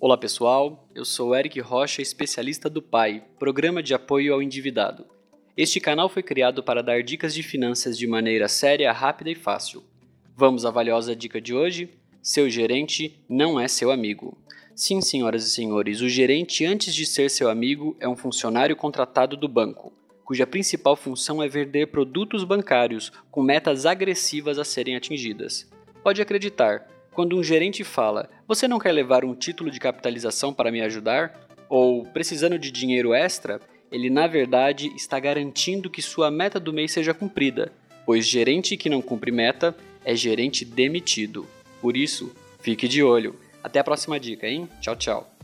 Olá pessoal, eu sou Eric Rocha, especialista do PAI, Programa de Apoio ao Endividado. Este canal foi criado para dar dicas de finanças de maneira séria, rápida e fácil. Vamos à valiosa dica de hoje? Seu gerente não é seu amigo. Sim, senhoras e senhores, o gerente, antes de ser seu amigo, é um funcionário contratado do banco, cuja principal função é vender produtos bancários com metas agressivas a serem atingidas. Pode acreditar, quando um gerente fala: Você não quer levar um título de capitalização para me ajudar? Ou precisando de dinheiro extra? Ele na verdade está garantindo que sua meta do mês seja cumprida, pois gerente que não cumpre meta é gerente demitido. Por isso, fique de olho. Até a próxima dica, hein? Tchau, tchau.